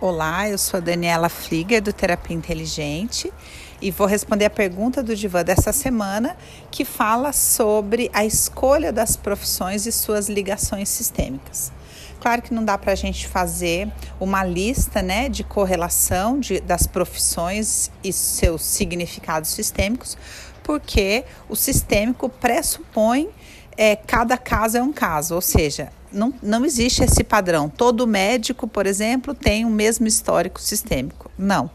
Olá, eu sou a Daniela Flieger do Terapia Inteligente e vou responder a pergunta do Divan dessa semana que fala sobre a escolha das profissões e suas ligações sistêmicas. Claro que não dá para a gente fazer uma lista né, de correlação de, das profissões e seus significados sistêmicos, porque o sistêmico pressupõe é, cada caso é um caso, ou seja, não, não existe esse padrão. Todo médico, por exemplo, tem o mesmo histórico sistêmico. Não.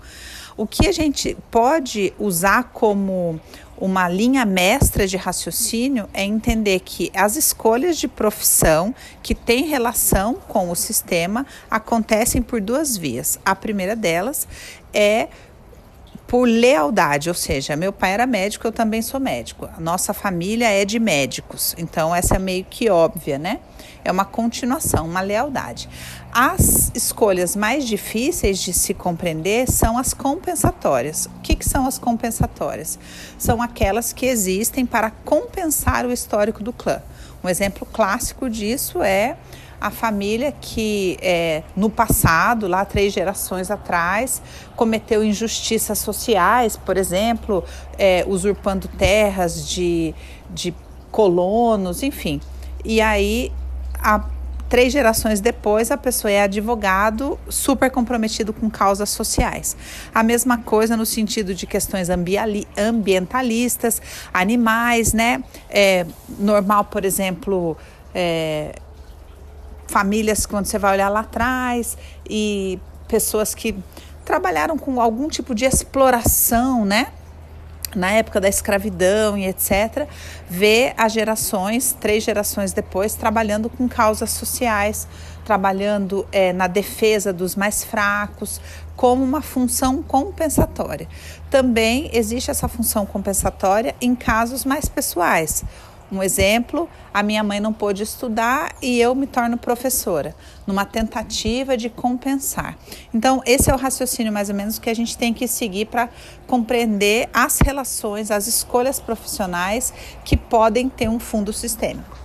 O que a gente pode usar como uma linha mestra de raciocínio é entender que as escolhas de profissão que têm relação com o sistema acontecem por duas vias. A primeira delas é por lealdade, ou seja, meu pai era médico, eu também sou médico. A nossa família é de médicos, então essa é meio que óbvia, né? É uma continuação, uma lealdade. As escolhas mais difíceis de se compreender são as compensatórias. O que, que são as compensatórias? São aquelas que existem para compensar o histórico do clã. Um exemplo clássico disso é a família que é, no passado, lá três gerações atrás, cometeu injustiças sociais, por exemplo, é, usurpando terras de, de colonos, enfim. E aí, a, três gerações depois, a pessoa é advogado super comprometido com causas sociais. A mesma coisa no sentido de questões ambientalistas, animais, né? É normal, por exemplo, é, famílias quando você vai olhar lá atrás e pessoas que trabalharam com algum tipo de exploração, né? Na época da escravidão e etc., ver as gerações, três gerações depois, trabalhando com causas sociais, trabalhando é, na defesa dos mais fracos, como uma função compensatória. Também existe essa função compensatória em casos mais pessoais um exemplo, a minha mãe não pôde estudar e eu me torno professora, numa tentativa de compensar. Então, esse é o raciocínio mais ou menos que a gente tem que seguir para compreender as relações, as escolhas profissionais que podem ter um fundo sistêmico.